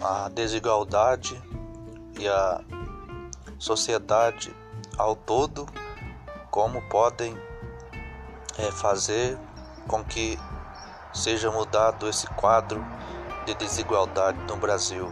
a desigualdade e a sociedade ao todo, como podem é, fazer com que seja mudado esse quadro de desigualdade no Brasil.